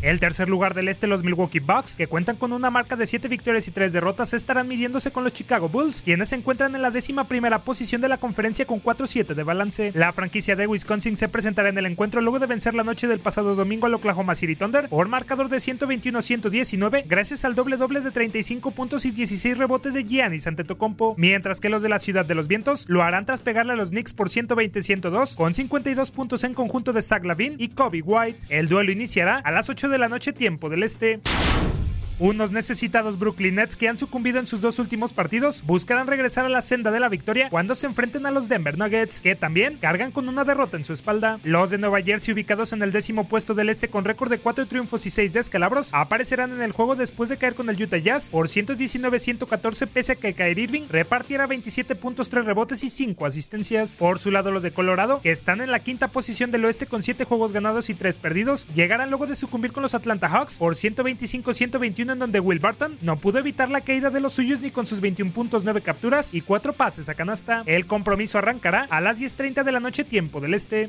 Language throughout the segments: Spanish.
El tercer lugar del este, los Milwaukee Bucks, que cuentan con una marca de 7 victorias y 3 derrotas, estarán midiéndose con los Chicago Bulls, quienes se encuentran en la décima primera posición de la conferencia con 4-7 de balance. La franquicia de Wisconsin se presentará en el encuentro luego de vencer la noche del pasado domingo al Oklahoma City Thunder por marcador de 121-119 gracias al doble doble de 35 puntos y 16 rebotes de Giannis Antetokounmpo, mientras que los de la Ciudad de los Vientos lo harán tras pegarle a los Knicks por 120-102 con 52 puntos en conjunto de Zach Lavin y Kobe White. El duelo iniciará a las 8 de la noche tiempo del este. Unos necesitados Brooklyn Nets que han sucumbido en sus dos últimos partidos buscarán regresar a la senda de la victoria cuando se enfrenten a los Denver Nuggets, que también cargan con una derrota en su espalda. Los de Nueva Jersey, ubicados en el décimo puesto del este con récord de 4 triunfos y 6 descalabros, aparecerán en el juego después de caer con el Utah Jazz por 119-114 pese a que Kyrie Irving repartiera 27 puntos, 3 rebotes y 5 asistencias. Por su lado, los de Colorado, que están en la quinta posición del oeste con 7 juegos ganados y 3 perdidos, llegarán luego de sucumbir con los Atlanta Hawks por 125-121 en donde Will Barton no pudo evitar la caída de los suyos ni con sus 21 puntos, 9 capturas y 4 pases a canasta. El compromiso arrancará a las 10.30 de la noche tiempo del este.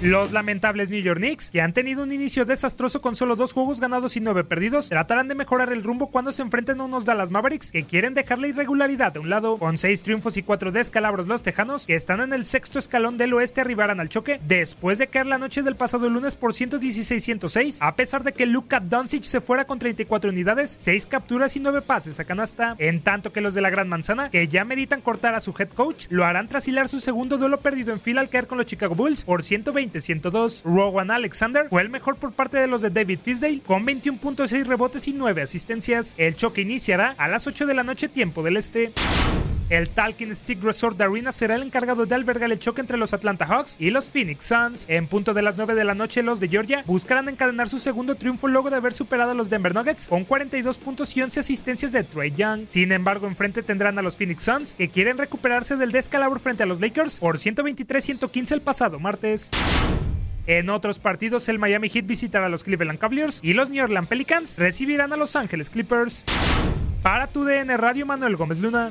Los lamentables New York Knicks, que han tenido un inicio desastroso con solo dos juegos ganados y nueve perdidos, tratarán de mejorar el rumbo cuando se enfrenten a unos Dallas Mavericks que quieren dejar la irregularidad de un lado. Con seis triunfos y cuatro descalabros, los Tejanos, que están en el sexto escalón del oeste, arribarán al choque después de caer la noche del pasado lunes por 116-106, a pesar de que Luka Doncic se fuera con 34 unidades, 6 capturas y 9 pases a canasta. En tanto que los de la Gran Manzana, que ya meditan cortar a su head coach, lo harán tras hilar su segundo duelo perdido en fila al caer con los Chicago Bulls por 120 102. Rowan Alexander fue el mejor por parte de los de David Fisdale con 21.6 rebotes y 9 asistencias. El choque iniciará a las 8 de la noche tiempo del este. El Talking Stick Resort Arena será el encargado de albergar el choque entre los Atlanta Hawks y los Phoenix Suns. En punto de las 9 de la noche, los de Georgia buscarán encadenar su segundo triunfo luego de haber superado a los Denver Nuggets con 42 puntos y 11 asistencias de Trey Young. Sin embargo, enfrente tendrán a los Phoenix Suns que quieren recuperarse del descalabro frente a los Lakers por 123-115 el pasado martes. En otros partidos, el Miami Heat visitará a los Cleveland Cavaliers y los New Orleans Pelicans recibirán a Los Ángeles Clippers. Para tu DN Radio, Manuel Gómez Luna.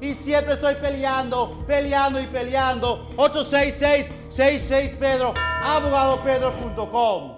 Y siempre estoy peleando, peleando y peleando. 866-66 Pedro, abogadopedro.com.